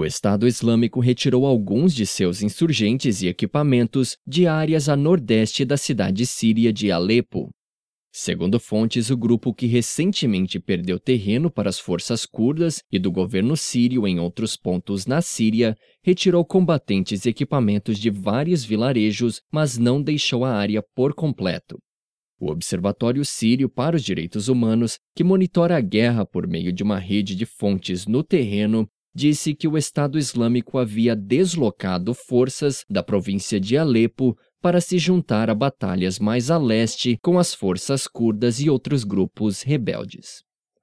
O Estado Islâmico retirou alguns de seus insurgentes e equipamentos de áreas a nordeste da cidade síria de Alepo. Segundo fontes, o grupo que recentemente perdeu terreno para as forças curdas e do governo sírio em outros pontos na Síria, retirou combatentes e equipamentos de vários vilarejos, mas não deixou a área por completo. O Observatório Sírio para os Direitos Humanos, que monitora a guerra por meio de uma rede de fontes no terreno, disse que o Estado Islâmico havia deslocado forças da província de Alepo para se juntar a batalhas mais a leste com as forças curdas e outros grupos rebeldes.